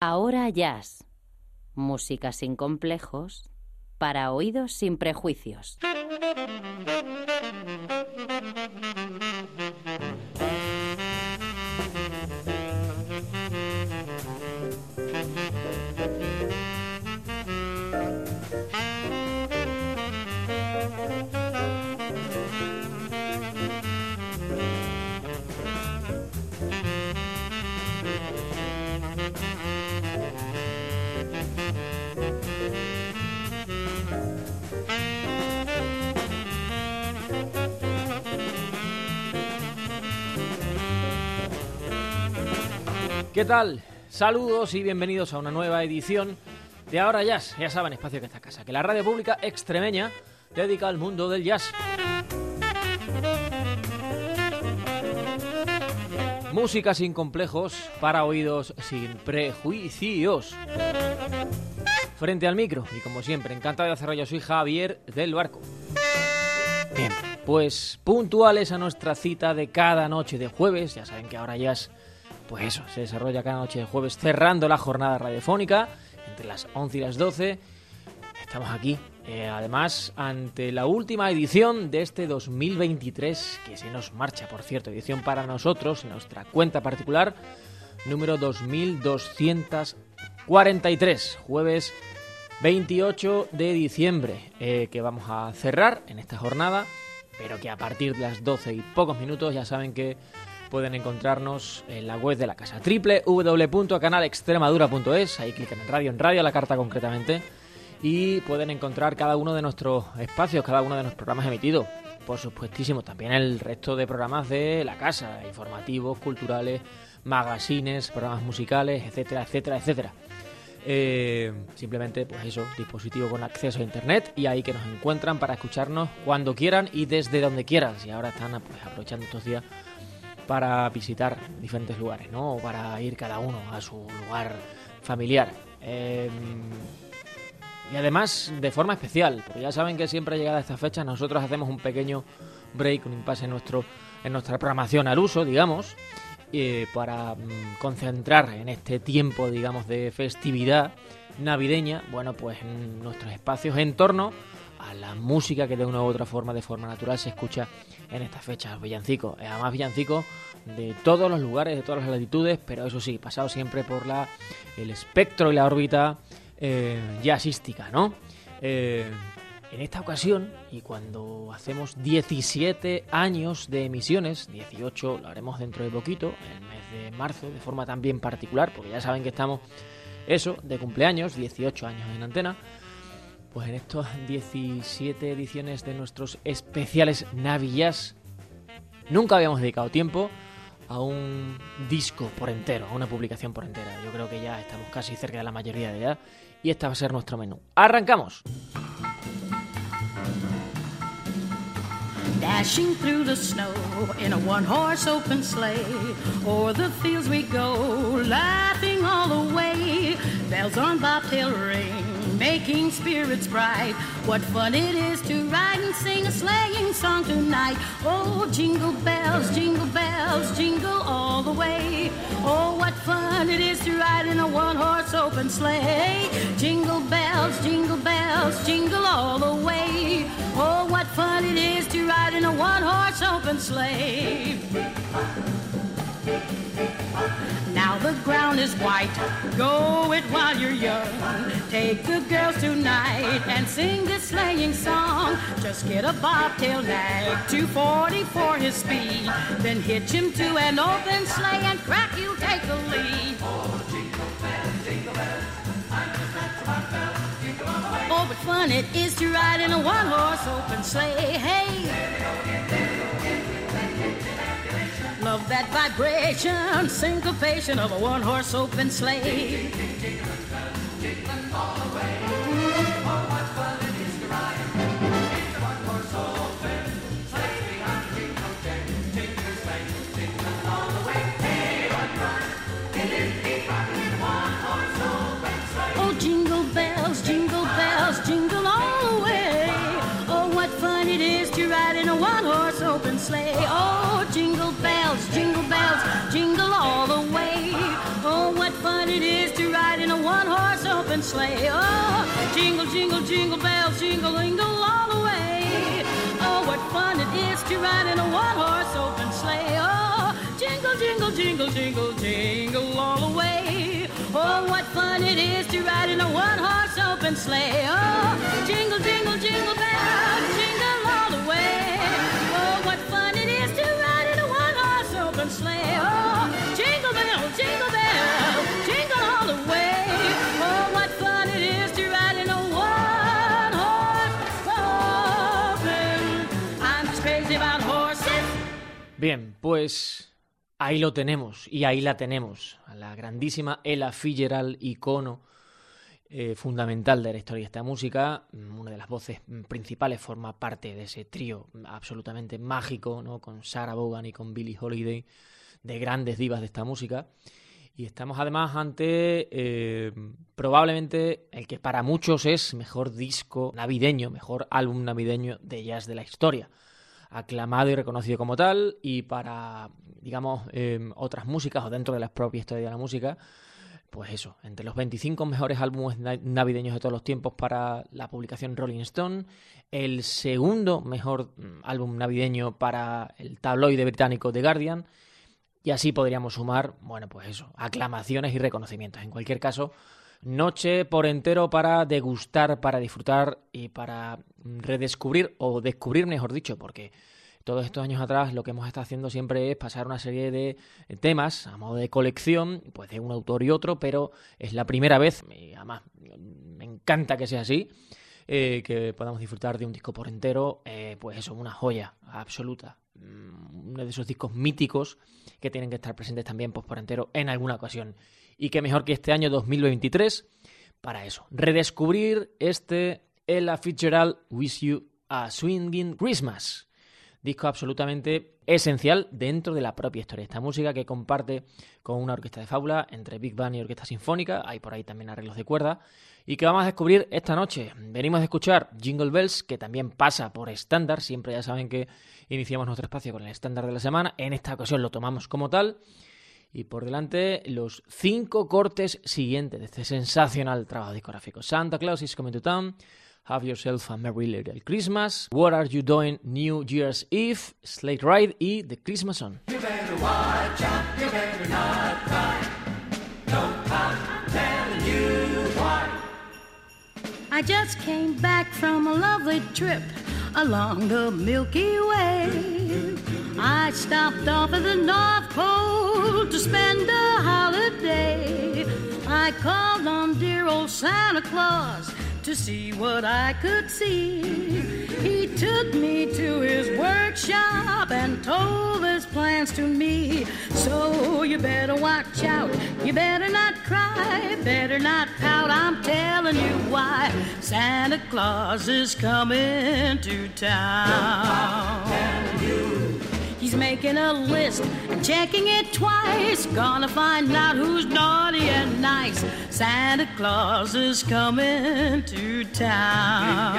Ahora Jazz. Música sin complejos para oídos sin prejuicios. ¿Qué tal? Saludos y bienvenidos a una nueva edición de Ahora Jazz. Ya saben, espacio que está casa, que la radio pública extremeña dedica al mundo del jazz. Música sin complejos para oídos sin prejuicios. Frente al micro, y como siempre, encantado de hacerlo, yo soy Javier del Barco. Bien, pues puntuales a nuestra cita de cada noche de jueves, ya saben que ahora Jazz pues eso, se desarrolla cada noche de jueves cerrando la jornada radiofónica entre las 11 y las 12. Estamos aquí, eh, además, ante la última edición de este 2023, que se nos marcha, por cierto, edición para nosotros, nuestra cuenta particular, número 2243, jueves 28 de diciembre, eh, que vamos a cerrar en esta jornada, pero que a partir de las 12 y pocos minutos ya saben que pueden encontrarnos en la web de la casa www.canalextremadura.es ahí clican en radio, en radio la carta concretamente y pueden encontrar cada uno de nuestros espacios, cada uno de nuestros programas emitidos por supuestísimo también el resto de programas de la casa, informativos, culturales, magazines, programas musicales, etcétera, etcétera, etcétera. Eh, simplemente, pues eso, dispositivo con acceso a internet y ahí que nos encuentran para escucharnos cuando quieran y desde donde quieran. Si ahora están pues, aprovechando estos días para visitar diferentes lugares, ¿no? O para ir cada uno a su lugar familiar. Eh, y además de forma especial, porque ya saben que siempre llegada esta fecha nosotros hacemos un pequeño break, un impasse en, nuestro, en nuestra programación al uso, digamos, eh, para mm, concentrar en este tiempo, digamos, de festividad navideña, bueno, pues en nuestros espacios en torno a la música que de una u otra forma, de forma natural, se escucha en estas fechas, villancicos. Además, villancicos de todos los lugares, de todas las latitudes, pero eso sí, pasado siempre por la el espectro y la órbita eh, jazzística, ¿no? Eh, en esta ocasión, y cuando hacemos 17 años de emisiones, 18 lo haremos dentro de poquito, en el mes de marzo, de forma también particular, porque ya saben que estamos, eso, de cumpleaños, 18 años en antena, pues en estas 17 ediciones de nuestros especiales Navillas, nunca habíamos dedicado tiempo a un disco por entero, a una publicación por entera. Yo creo que ya estamos casi cerca de la mayoría de edad y este va a ser nuestro menú. ¡Arrancamos! Dashing through the snow in a one horse open sleigh. O'er the fields we go, laughing all the way. Bells on bobtail ring making spirits bright. What fun it is to ride and sing a sleighing song tonight. Oh, jingle bells, jingle bells, jingle all the way. Oh, what fun it is to ride in a one horse open sleigh. Jingle bells, jingle bells, jingle all the way. Oh, what fun it is to ride in a one horse open sleigh. Now the ground is white, go it while you're young. Take the girls tonight and sing this sleighing song. Just get a bobtail nag, 240 for his speed. Then hitch him to an open sleigh and crack you take the lead. Oh, but fun it is to ride in a one horse open sleigh. Hey! Love that vibration, syncopation of a one horse open sleigh. Open sleigh. Oh, jingle, jingle, jingle bells, jingle, jingle all the way. Oh, what fun it is to ride in a one-horse open sleigh. Oh, jingle, jingle, jingle, jingle, jingle all the way. Oh, what fun it is to ride in a one-horse open sleigh. Oh, jingle Bien, pues ahí lo tenemos y ahí la tenemos, a la grandísima Ella Fitzgerald, icono eh, fundamental de la historia de esta música, mm, una de las voces mm, principales, forma parte de ese trío absolutamente mágico, ¿no? con Sarah Vaughan y con Billie Holiday, de grandes divas de esta música. Y estamos además ante eh, probablemente el que para muchos es mejor disco navideño, mejor álbum navideño de jazz de la historia. Aclamado y reconocido como tal, y para, digamos, eh, otras músicas o dentro de la propia historia de la música, pues eso, entre los 25 mejores álbumes na- navideños de todos los tiempos para la publicación Rolling Stone, el segundo mejor mm, álbum navideño para el tabloide británico The Guardian, y así podríamos sumar, bueno, pues eso, aclamaciones y reconocimientos. En cualquier caso, noche por entero para degustar, para disfrutar y para redescubrir, o descubrir, mejor dicho, porque todos estos años atrás lo que hemos estado haciendo siempre es pasar una serie de temas a modo de colección, pues de un autor y otro, pero es la primera vez, y además me encanta que sea así, eh, que podamos disfrutar de un disco por entero, eh, pues eso, una joya absoluta, Mm, uno de esos discos míticos que tienen que estar presentes también pues, por entero en alguna ocasión. Y que mejor que este año 2023 para eso, redescubrir este Ella Fitzgerald Wish You a Swinging Christmas. Disco absolutamente esencial dentro de la propia historia. Esta música que comparte con una orquesta de fábula entre Big Band y orquesta sinfónica, hay por ahí también arreglos de cuerda, y que vamos a descubrir esta noche. Venimos a escuchar Jingle Bells, que también pasa por estándar, siempre ya saben que iniciamos nuestro espacio con el estándar de la semana, en esta ocasión lo tomamos como tal, y por delante los cinco cortes siguientes de este sensacional trabajo discográfico. Santa Claus is Coming to Town, Have Yourself a Merry Little Christmas, What Are You Doing New Year's Eve, Slate Ride y The Christmas Song. I just came back from a lovely trip along the Milky Way. I stopped off at the North Pole to spend a holiday. I called on dear old Santa Claus to see what I could see. He took me to his workshop and told his plans to me. So you better watch out, you better not cry, better not pout. I'm telling you why Santa Claus is coming to town. He's making a list and checking it twice. Gonna find out who's naughty and nice. Santa Claus is coming to town.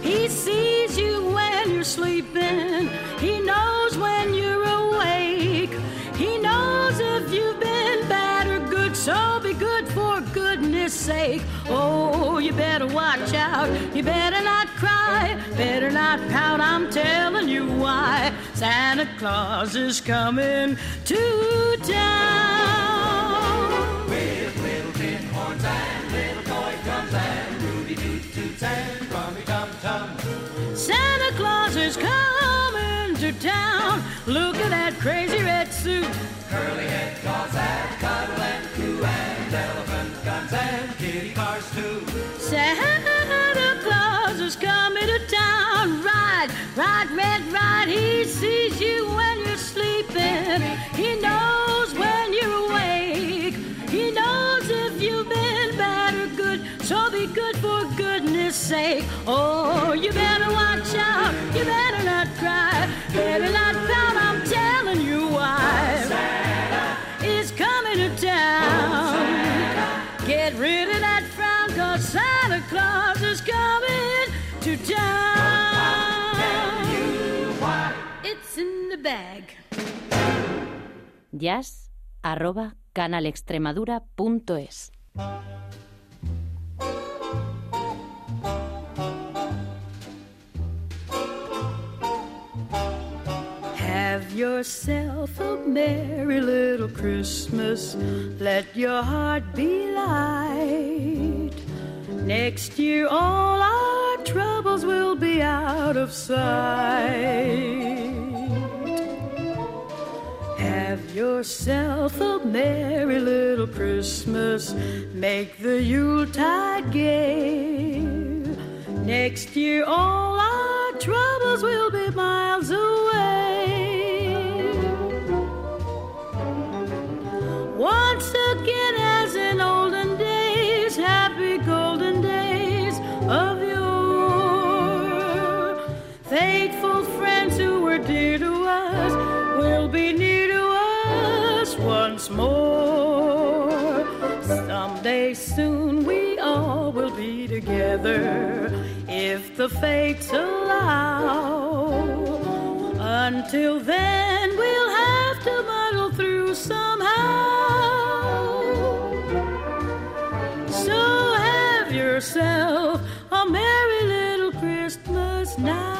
He sees you when you're sleeping. He knows when you're awake. He knows if you've been bad or good. So be good for goodness sake. Oh, you better watch out. You better not cry. Better not pout. I'm telling you why. Santa Claus is coming to town. With little tin horns and little toy drums and Rudy Toot Toots and Rummy Tum Tum. Santa Claus is coming to town. Look at that crazy red suit. Curly head dolls that cuddle and coo and elephant guns and kitty cars too. Santa Claus is coming to town. Ride, ride, red, ride. He sees you when you're sleeping. He knows when you're awake. He knows if you've been bad or good. So be good for goodness sake. Oh, you better jazz arroba canalextremadura.es. Have yourself a merry little Christmas. Let your heart be light. Next year, all our troubles will be out of sight. Have yourself a merry little Christmas. Make the Yuletide gay. Next year, all our troubles will be miles away. Once again, soon we all will be together if the fates allow. Until then, we'll have to muddle through somehow. So have yourself a merry little Christmas now.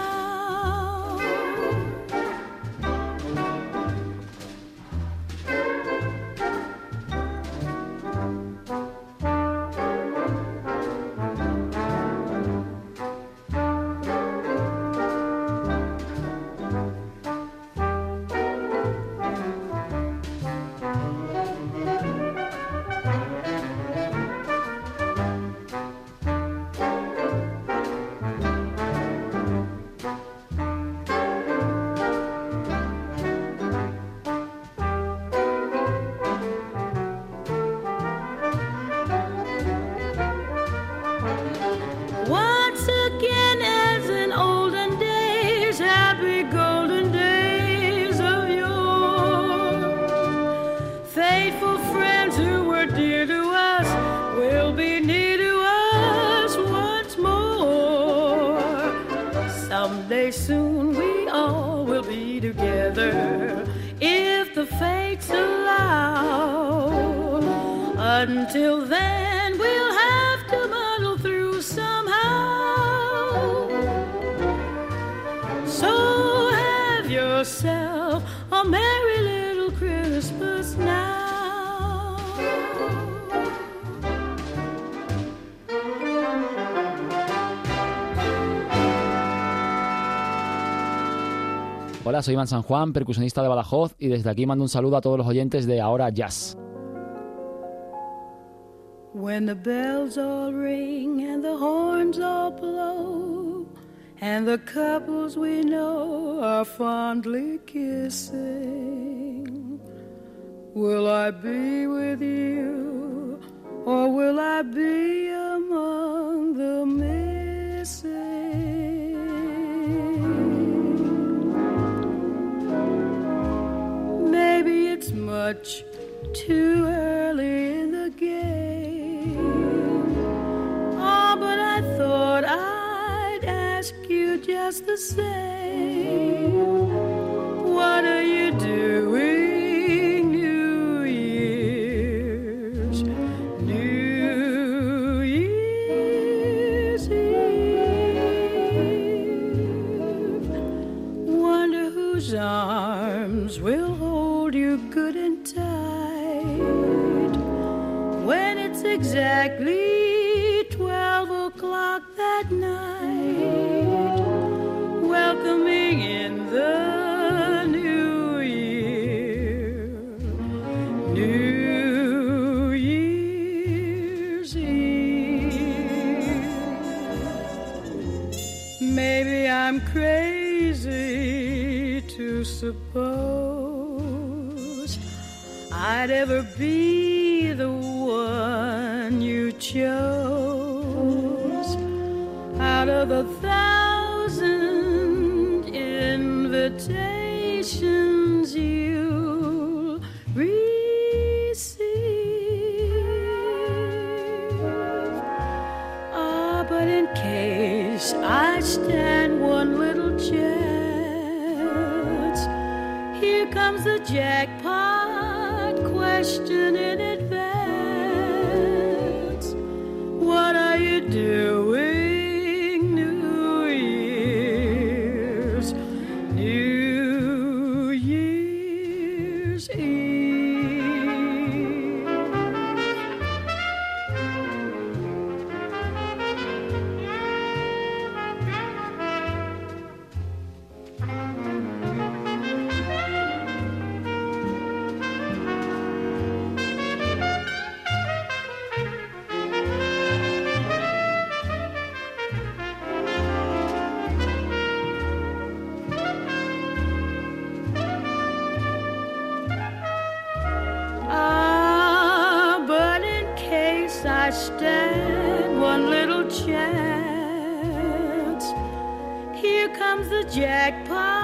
Hola, soy Iván San Juan, percusionista de Badajoz, y desde aquí mando un saludo a todos los oyentes de Ahora Jazz. When the bells all ring and the horns all blow, and the couples we know are fondly kissing, will I be with you, or will I be much too early in the game. Oh, but I thought I'd ask you just the same. What are you doing, Be the jackpot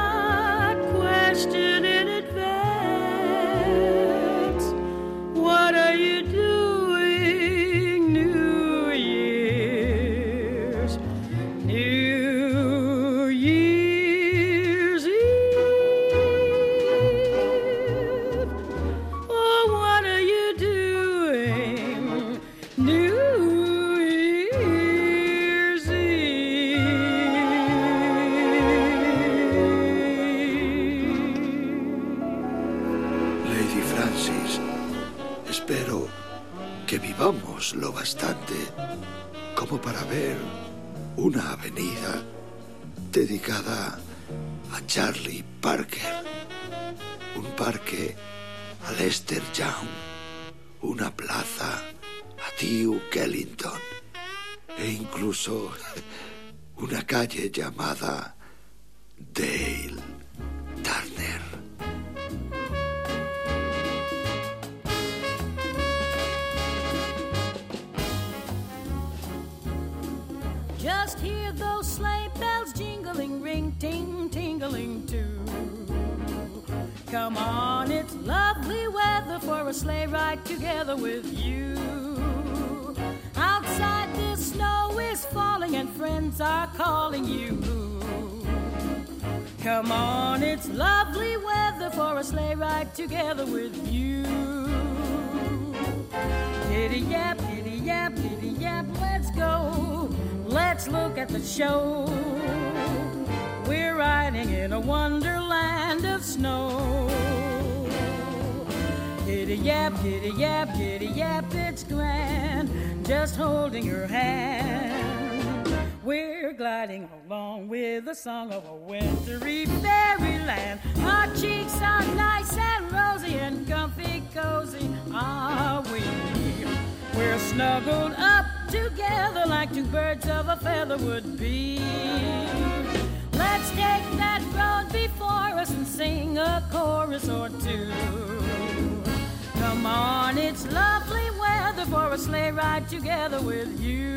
ride together with you. Giddy yap, giddy yap, giddy yap, let's go. Let's look at the show. We're riding in a wonderland of snow. Giddy yap, giddy yap, giddy yap, it's grand. Just holding your hand. We're gliding along with the song of a wintry fairyland. Our cheeks are nice and rosy and comfy cozy, are we? We're snuggled up together like two birds of a feather would be. Let's take that road before us and sing a chorus or two. Come on, it's lovely weather for a sleigh ride together with you.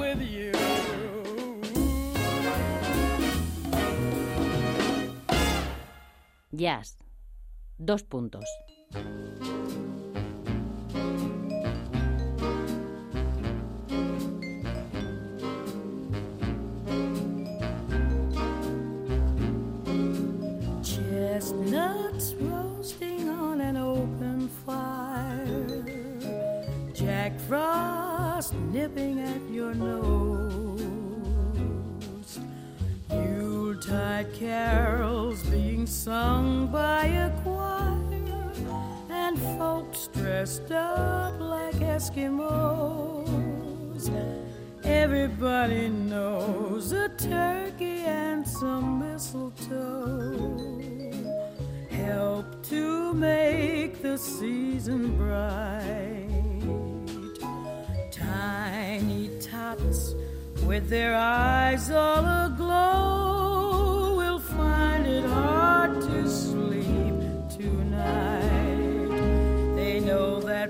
Jazz. Dos puntos. Chestnuts roasting on an open fire. Jack Frost nipping at your nose. Yuletide carols sung by a choir. And folks dressed up like Eskimos. Everybody knows a turkey and some mistletoe help to make the season bright. Tiny tots with their eyes all aglow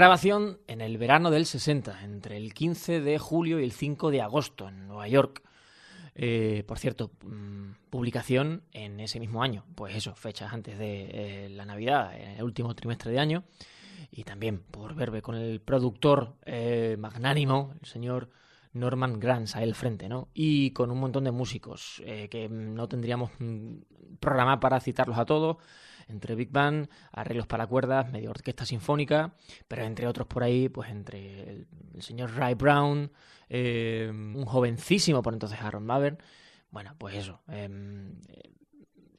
Grabación en el verano del 60, entre el 15 de julio y el 5 de agosto en Nueva York. Eh, por cierto, mm, publicación en ese mismo año, pues eso, fechas antes de eh, la Navidad, en el último trimestre de año. Y también por verme con el productor eh, magnánimo, el señor Norman Granz, ahí al frente, ¿no? Y con un montón de músicos que no tendríamos mm, programa para citarlos a todos, entre Big Band, arreglos para cuerdas, medio orquesta sinfónica, pero entre otros por ahí, pues entre el, señor Ray Brown, eh, un jovencísimo por entonces Aaron Maver, bueno, pues eso, em,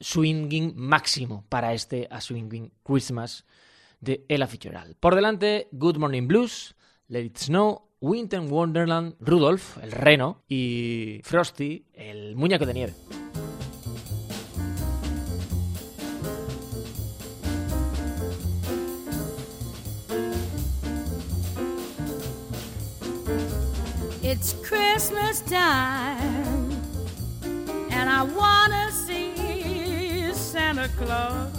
swinging máximo para este A Swinging Christmas de Ella Fitzgerald. Por delante, Good Morning Blues, Let It Snow, Winter Wonderland, Rudolph, el reno, y Frosty, el muñeco de nieve. It's Christmas time, and I wanna see Santa Claus.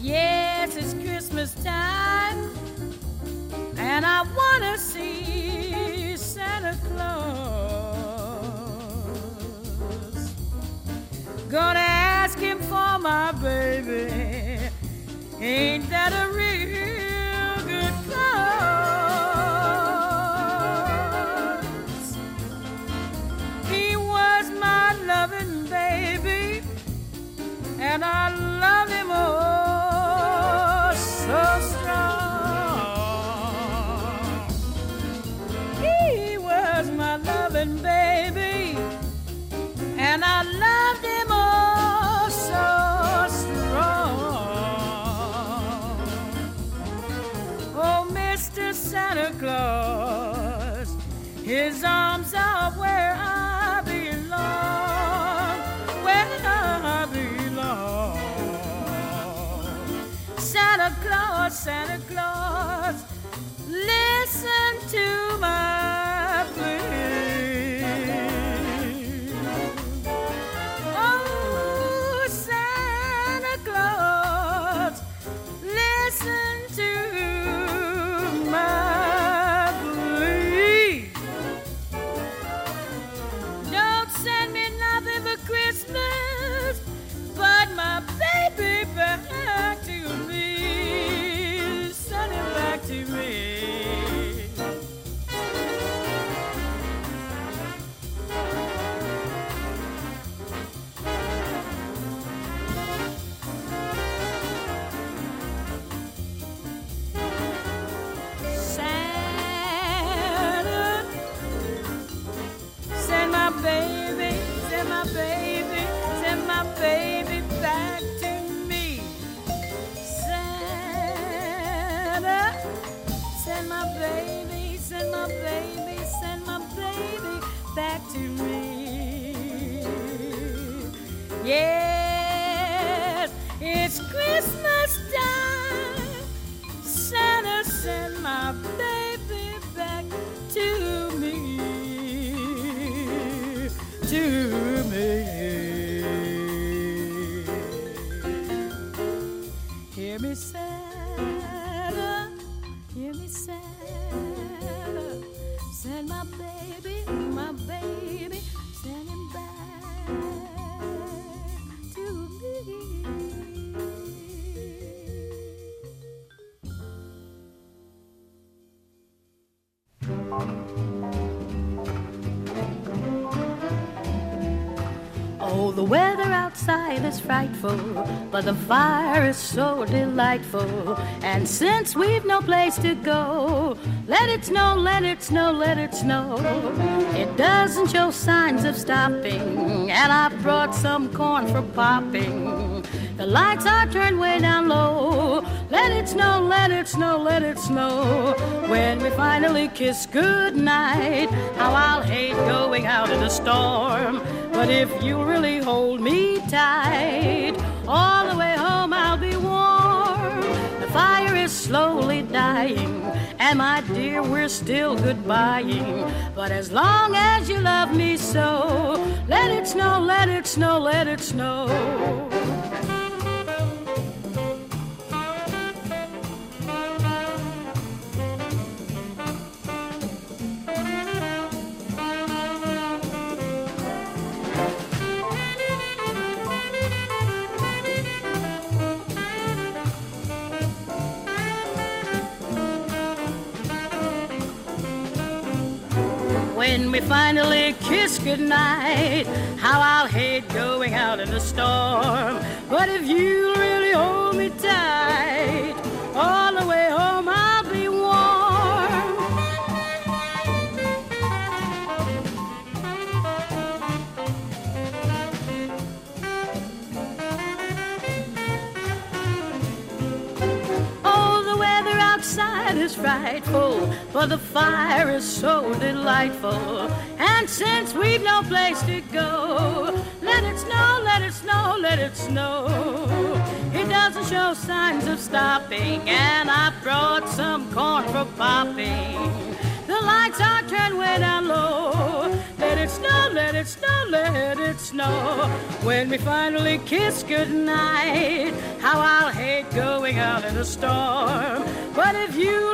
Yes, it's Christmas time, and I wanna see Santa Claus. Gonna ask him for my baby. Ain't that a real and I love him oh Santa Claus, listen to outside is frightful, but the fire is so delightful. And since we've no place to go, let it snow, let it snow, let it snow. It doesn't show signs of stopping, and I've brought some corn for popping. The lights are turned way down low. Let it snow, let it snow, let it snow. When we finally kiss goodnight, how I'll hate going out in the storm. But if you really hold me tight, all the way home I'll be warm. The fire is slowly dying, and my dear, we're still goodbying. But as long as you love me so, let it snow, let it snow, let it snow. We finally kiss goodnight, how I'll hate going out in the storm. But if you really hold me tight, all the way frightful, but the fire is so delightful. And since we've no place to go, let it snow, let it snow, let it snow. It doesn't show signs of stopping, and I brought some corn for popping. The lights are turned way down low. Let it snow, let it snow, let it snow. When we finally kiss goodnight, how I'll hate going out in a storm. But if hold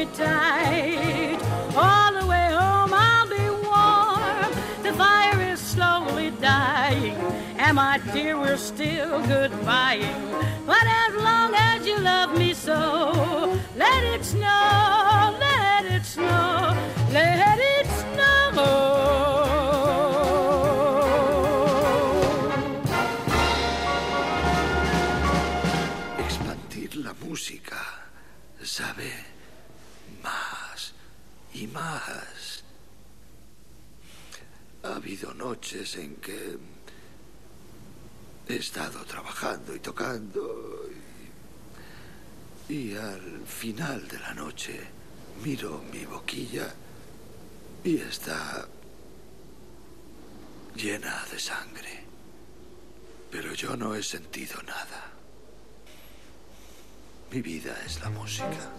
me tight, all the way home I'll be warm. The fire is slowly dying, and my dear, we're still goodbying. But as long as you love me so, let it snow, let it snow, let it más. Ha habido noches en que he estado trabajando y tocando y, y al final de la noche miro mi boquilla y está llena de sangre. Pero yo no he sentido nada. Mi vida es la música.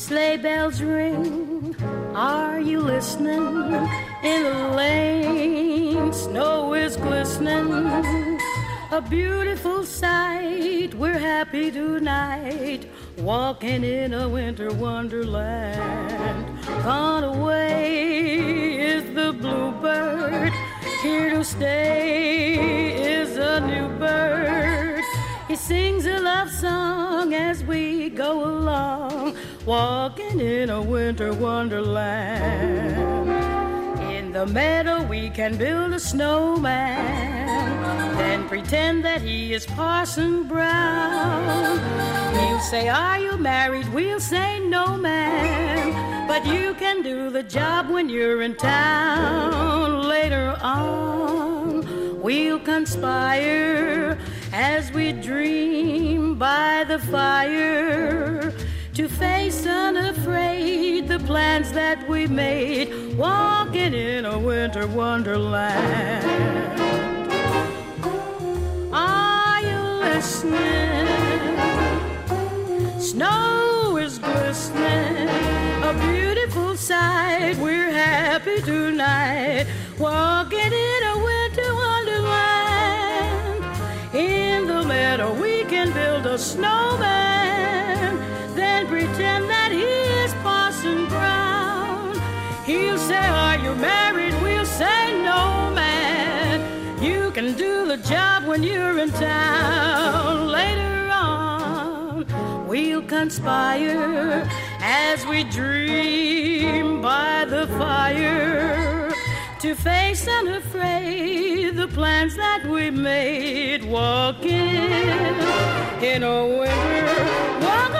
Sleigh bells ring, are you listening? In the lane, snow is glistening. A beautiful sight, we're happy tonight, walking in a winter wonderland. Gone away is the bluebird, here to stay is a new bird. He sings a love song as we go along, walking in a winter wonderland. In the meadow, we can build a snowman, then pretend that he is Parson Brown. He'll say, Are you married? We'll say, No, man. But you can do the job when you're in town. Later on, we'll conspire as we dream by the fire to face unafraid the plans that we made, walking in a winter wonderland. Are you listening? Snow is glistening, a beautiful sight. We're happy tonight, walking in a winter wonderland. In the meadow, we can build a snowman, Are married? We'll say, No, man. You can do the job when you're in town. Later on, we'll conspire as we dream by the fire to face unafraid the plans that we made. Walking in a winter wonderland.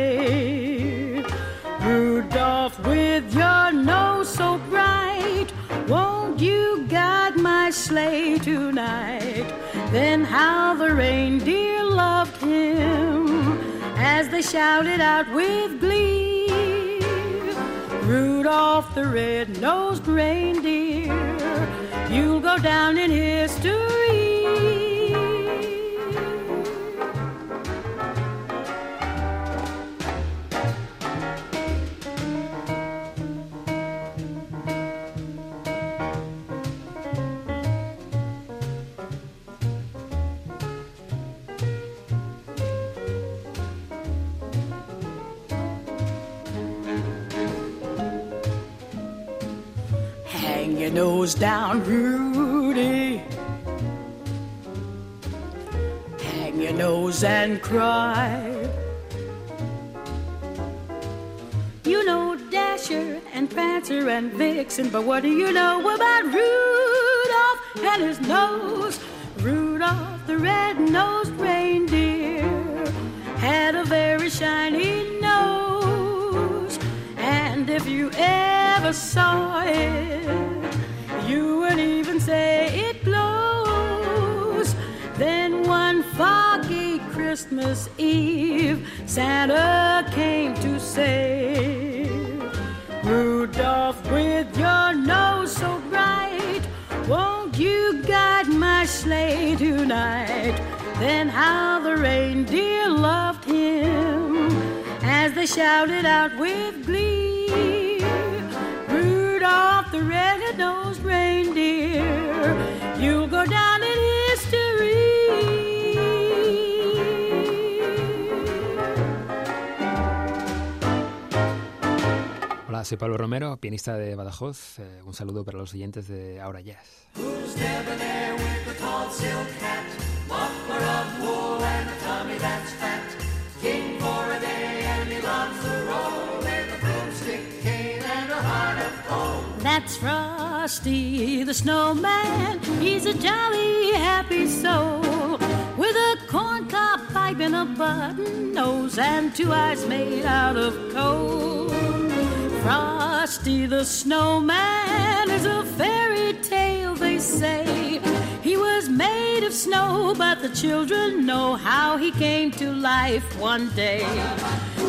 Then how the reindeer loved him as they shouted out with glee. Rudolph the red-nosed reindeer, you'll go down in history. Nose down, Rudy. Hang your nose and cry. You know Dasher and Prancer and Vixen, but what do you know about Rudolph and his nose? Rudolph, the red-nosed reindeer, had a very shiny nose. And if you ever saw it, say it glows. Then one foggy Christmas Eve, Santa came to say, Rudolph, with your nose so bright, won't you guide my sleigh tonight? Then how the reindeer loved him as they shouted out with glee. Rudolph the red-nosed reindeer, Hola, soy Pablo Romero, pianista de Badajoz. Eh, un saludo para los oyentes de Ahora Jazz. Who's debonair with the tall silk hat, muffler of wool and a tummy that's fat? King for a day and he loves to roll with a broomstick cane and a heart of gold. That's Frosty the snowman. He's a jolly, happy soul with a corncob pipe and a button nose and two eyes made out of coal. Frosty the snowman is a fairy tale, they say. He was made of snow, but the children know how he came to life one day.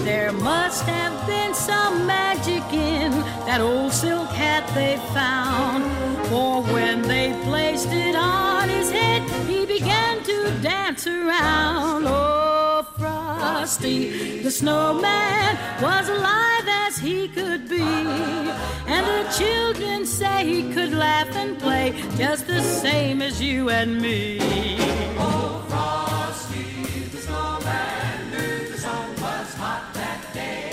There must have been some magic in that old silk hat they found. For when they placed it on his head, he began to dance around. Oh, Frosty. The snowman was alive as he could be. And the children say he could laugh and play just the same as you and me. Oh, Frosty the snowman the sun was hot that day.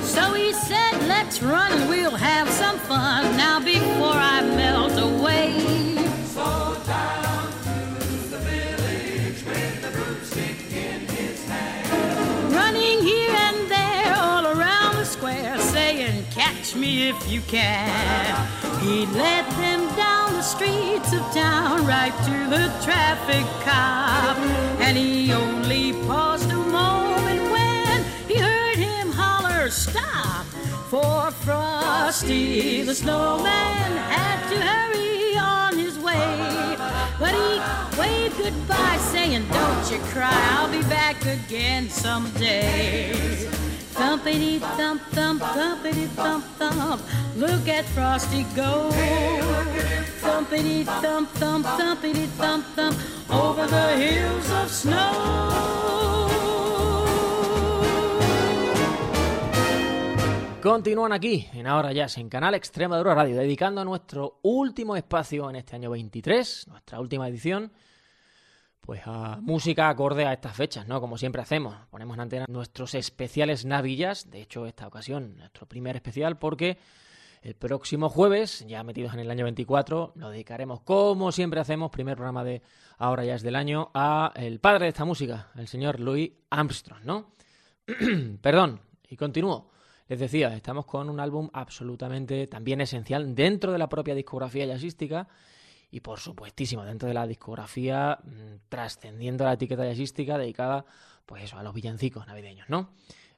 So he said, Let's run and we'll have some fun now before I melt away. Square, saying, Catch me if you can. He led them down the streets of town right to the traffic cop. And he only paused a moment when he heard him holler, Stop! For Frosty the snowman had to hurry on his way. But he waved goodbye, saying, Don't you cry, I'll be back again someday. Thumpity thump thump, thumpity thump thump. Look at Frosty go. Thumpity thump thump, thumpity thump thump. Over the hills of snow. Continúan aquí, en Ahora ya en Canal Extremadura Radio, dedicando nuestro último espacio en este año 23, nuestra última edición, pues a música acorde a estas fechas, ¿no? Como siempre hacemos, ponemos en antena nuestros especiales navillas, de hecho esta ocasión nuestro primer especial porque el próximo jueves, ya metidos en el año 24, lo dedicaremos como siempre hacemos, primer programa de Ahora ya es del año, a el padre de esta música, el señor Louis Armstrong, ¿no? Perdón, y continúo. Les decía, estamos con un álbum absolutamente también esencial dentro de la propia discografía jazzística y por supuestísimo dentro de la discografía mmm, trascendiendo la etiqueta jazzística dedicada pues eso a los villancicos navideños, ¿no?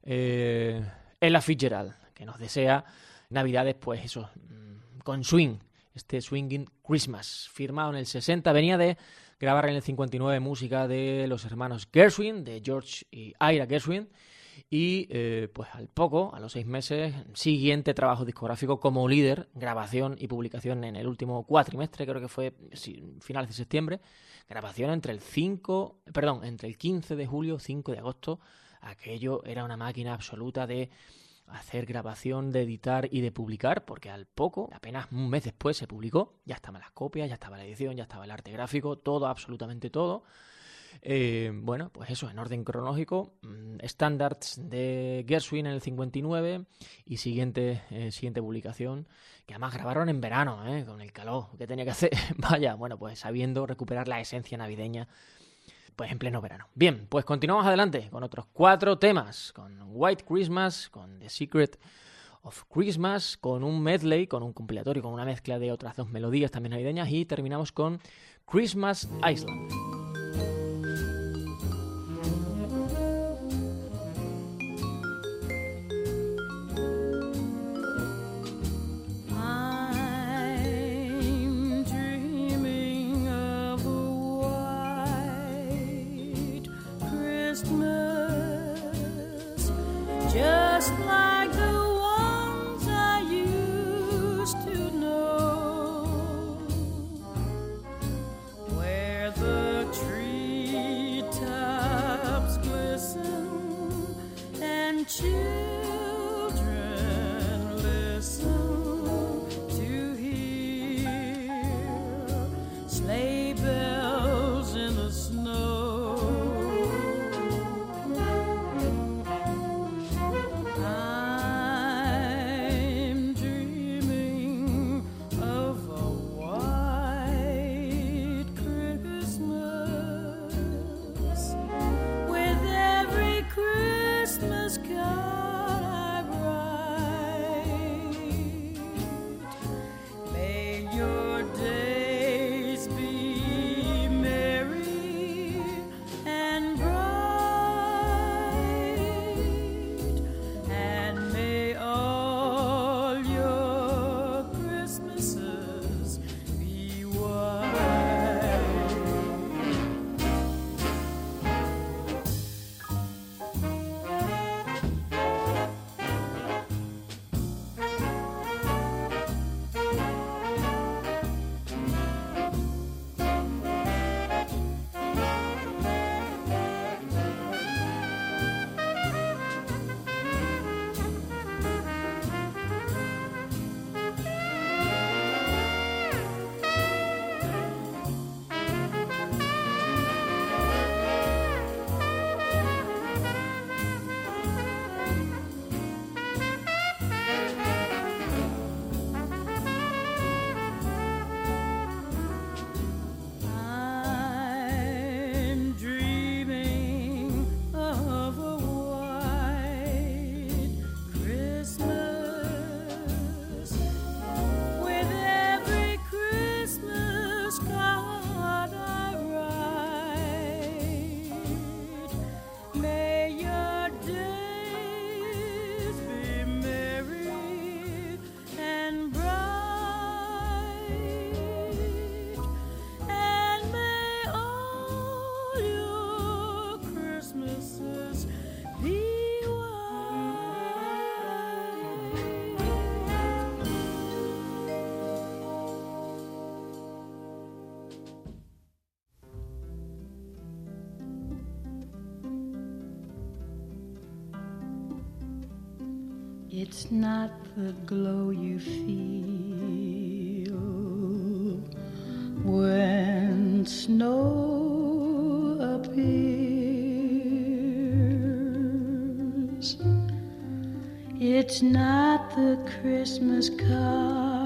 Eh, Ella Fitzgerald, que nos desea navidades pues eso mmm, con swing, este Swinging Christmas, firmado en el 60, venía de grabar en el 59 música de los hermanos Gershwin, de George y Ira Gershwin y eh, pues al poco, a los seis meses, siguiente trabajo discográfico como líder, grabación y publicación en el último cuatrimestre, creo que fue finales de septiembre, grabación entre el 5, perdón, entre el 15 de julio, 5 de agosto, aquello era una máquina absoluta de hacer grabación, de editar y de publicar, porque al poco, apenas un mes después se publicó, ya estaban las copias, ya estaba la edición, ya estaba el arte gráfico, todo, absolutamente todo. Eh, bueno, pues eso, en orden cronológico, Standards de Gershwin en el 59 y siguiente, eh, siguiente publicación, que además grabaron en verano, ¿eh? con el calor que tenía que hacer. Vaya, bueno, pues sabiendo recuperar la esencia navideña, pues en pleno verano. Bien, pues continuamos adelante con otros cuatro temas, con White Christmas, con The Secret of Christmas, con un medley, con un compilatorio, con una mezcla de otras dos melodías también navideñas y terminamos con Christmas Island. It's not the glow you feel when snow appears. It's not the Christmas card.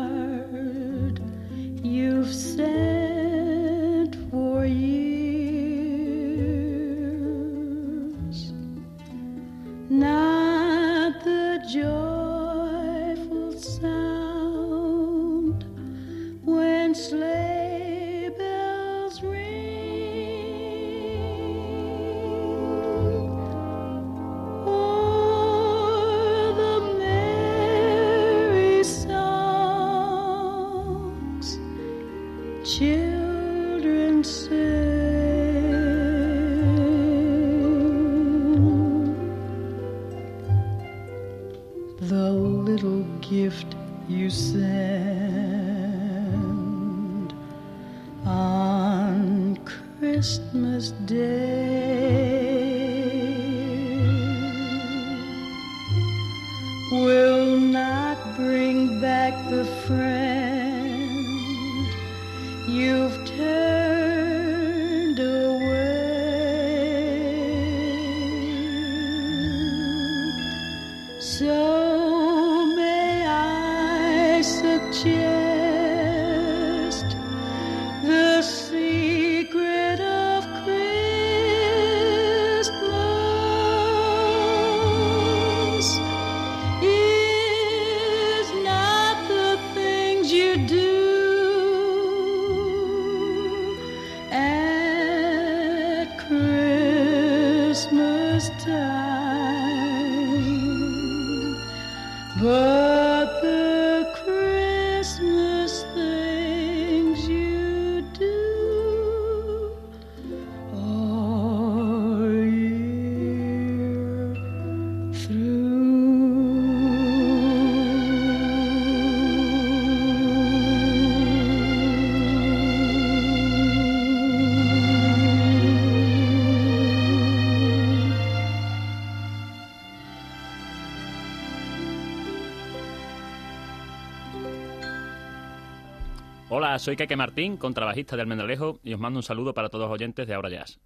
Soy Keke Martín, contrabajista de Almendralejo, y os mando un saludo para todos los oyentes de Ahora Jazz.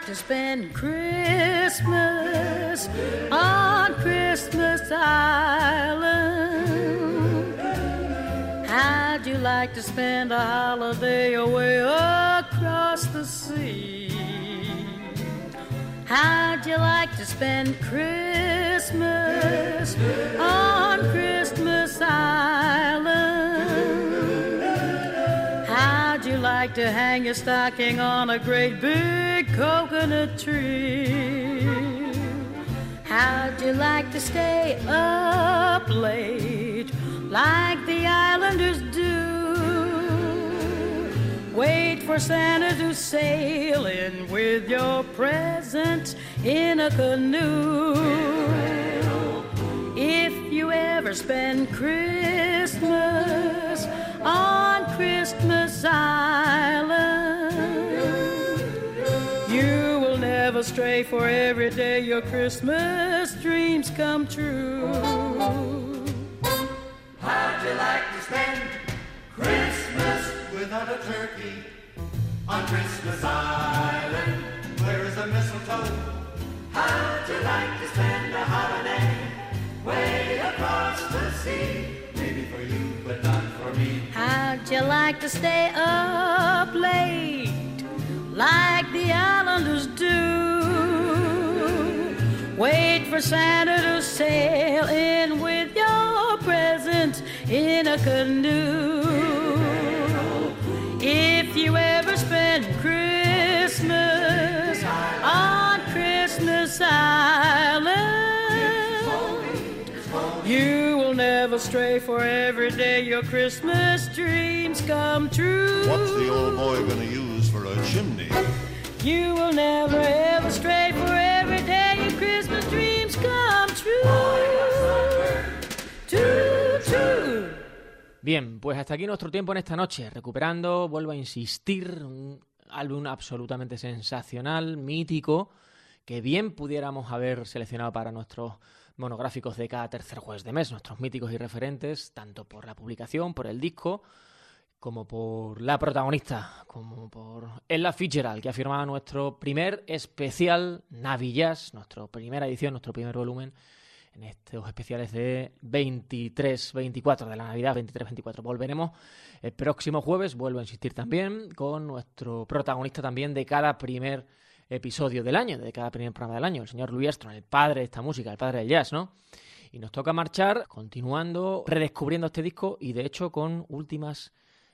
Like to spend Christmas on Christmas Island? How'd you like to spend a holiday away across the sea? How'd you like to spend Christmas on Christmas Island? How'd you like to hang your stocking on a great big coconut tree? How'd you like to stay up late like the islanders do? Wait for Santa to sail in with your presents in a canoe. If you ever spend Christmas on Christmas Island, never stray, for every day your Christmas dreams come true. How'd you like to spend Christmas without a turkey on Christmas Island? Where is the mistletoe? How'd you like to spend a holiday way across the sea? Maybe for you, but not for me. How'd you like to stay up late like the islanders do? Wait for Santa to sail in with your presents in a canoe. If you ever spend Christmas on Christmas Island, you will never stray, for every day your Christmas dreams come true. What's the old boy gonna use for a chimney? You will never ever stray, for every day your Christmas dreams come true. True, true. Bien, pues hasta aquí nuestro tiempo en esta noche. Recuperando, vuelvo a insistir, un álbum absolutamente sensacional, mítico, que bien pudiéramos haber seleccionado para nuestros monográficos de cada tercer jueves de mes, nuestros míticos y referentes, tanto por la publicación, por el disco, como por la protagonista, como por Ella Fitzgerald, que ha firmado nuestro primer especial Navillas, nuestra primera edición, nuestro primer volumen, en estos especiales de 23-24 de la Navidad, 23-24. Volveremos el próximo jueves, vuelvo a insistir también, con nuestro protagonista también de cada primer episodio del año, de cada primer programa del año, el señor Louis Armstrong, el padre de esta música, el padre del jazz, ¿no? Y nos toca marchar continuando, redescubriendo este disco y de hecho con últimas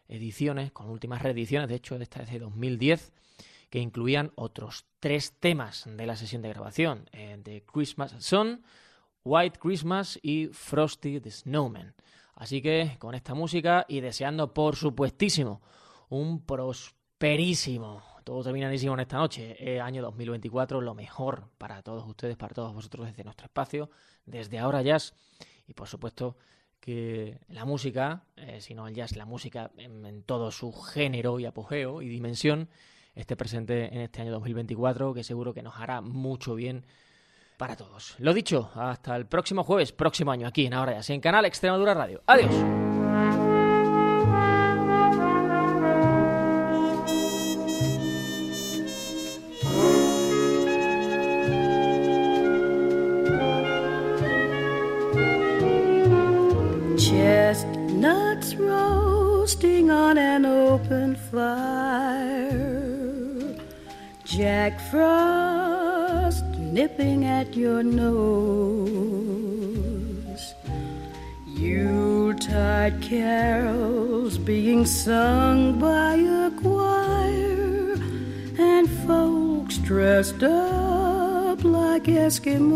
ediciones, con últimas reediciones, de hecho esta es de 2010, que incluían otros tres temas de la sesión de grabación, eh, de Christmas Sun, White Christmas y Frosty the Snowman. Así que con esta música y deseando, por supuestísimo, un prosperísimo, todo terminadísimo en esta noche, eh, año 2024, lo mejor para todos ustedes, para todos vosotros desde nuestro espacio, desde ahora jazz y por supuesto que la música, eh, si no el jazz, la música en, en todo su género y apogeo y dimensión, esté presente en este año 2024, que seguro que nos hará mucho bien para todos. Lo dicho, hasta el próximo jueves, próximo año, aquí en Ahora Ya, en Canal Extremadura Radio. Adiós. Jack Frost nipping at your nose. Yuletide carols being sung by a choir, and folks dressed up like Eskimos.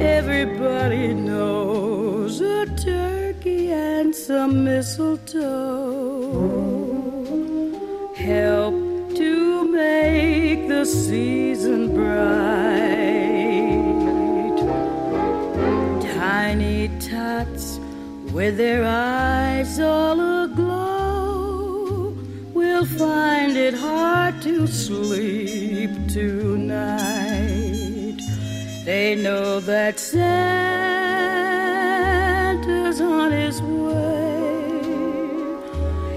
Everybody knows a turkey and some mistletoe help the season bright. Tiny tots with their eyes all aglow will find it hard to sleep tonight. They know that Santa's on his way.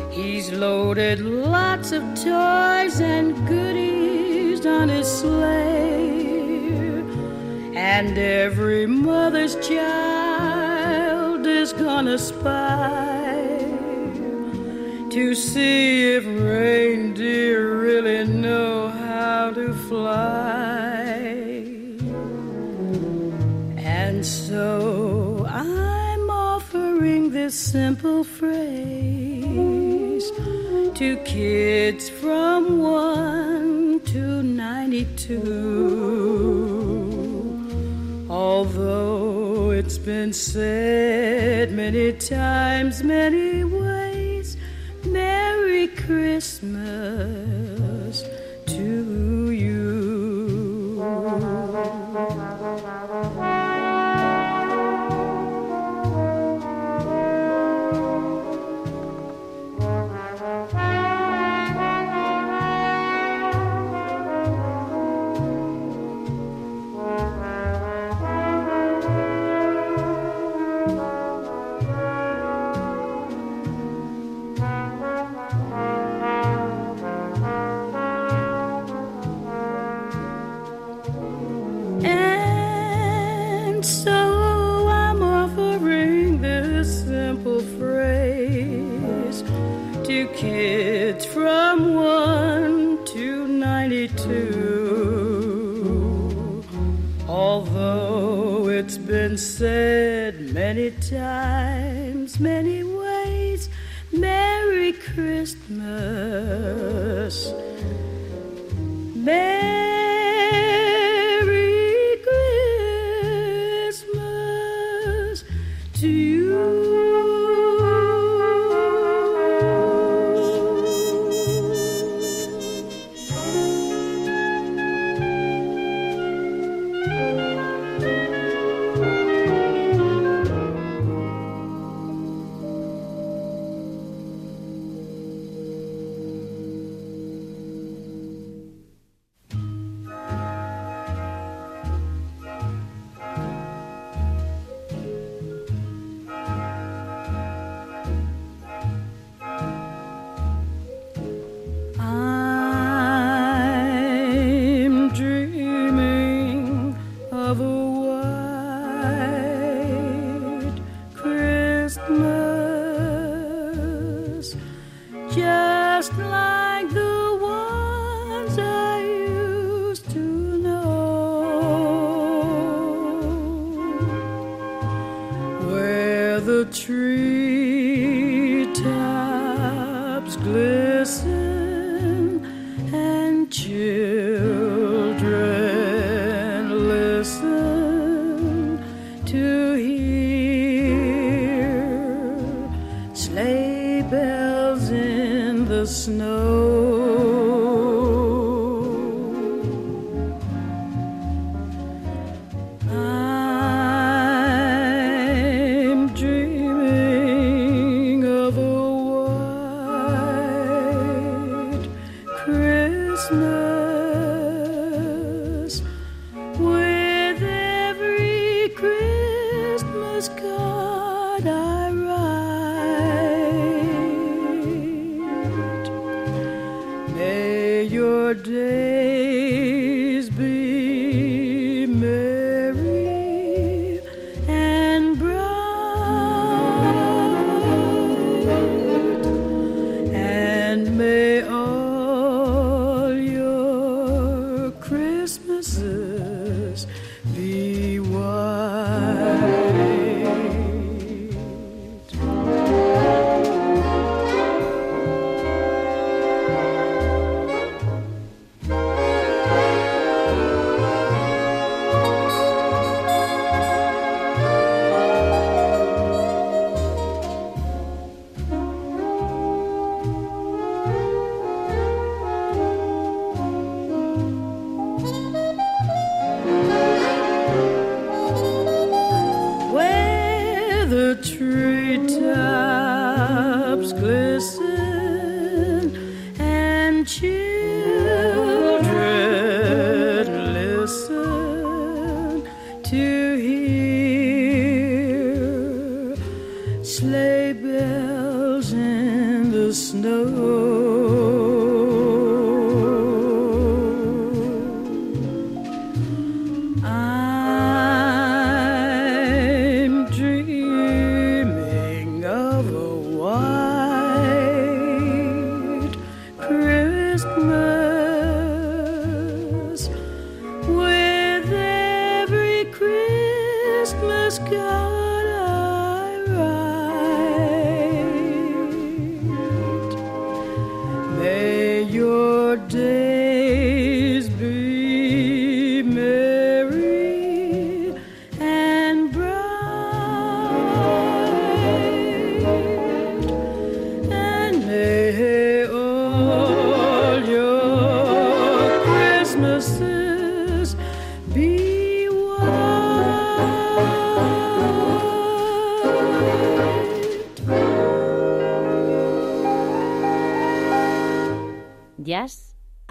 He's loaded lots of toys and goodies on his sleigh. And every mother's child is gonna spy to see if reindeer really know how to fly. And so I'm offering this simple phrase to kids from 1 to 92. Although it's been said many times, many ways, Merry Christmas times, many ways, Merry Christmas.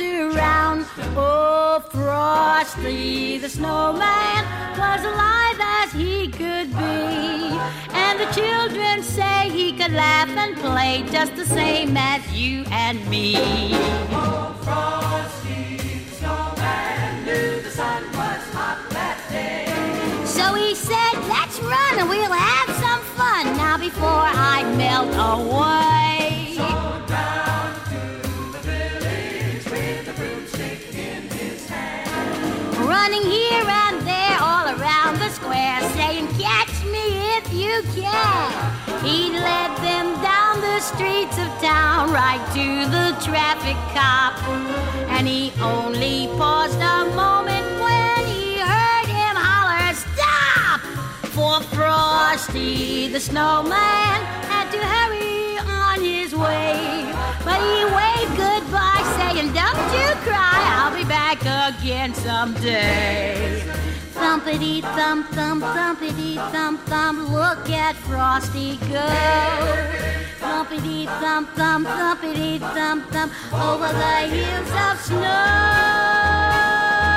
around. Oh, Frosty the snowman was alive as he could be. And the children say he could laugh and play just the same as you and me. Oh, Frosty the snowman knew the sun was hot that day. So he said, let's run and we'll have some fun now before I melt away. Running here and there all around the square, saying, catch me if you can. He led them down the streets of town, right to the traffic cop. And he only paused a moment when he heard him holler, stop! For Frosty the snowman had to hurry on his way. But he waved goodbye, saying, Don't you cry, I'll be back again someday. Thumpity thump thump thumpity thump thump, look at Frosty go. Thumpity thump thump thumpity thump thump over the hills of snow.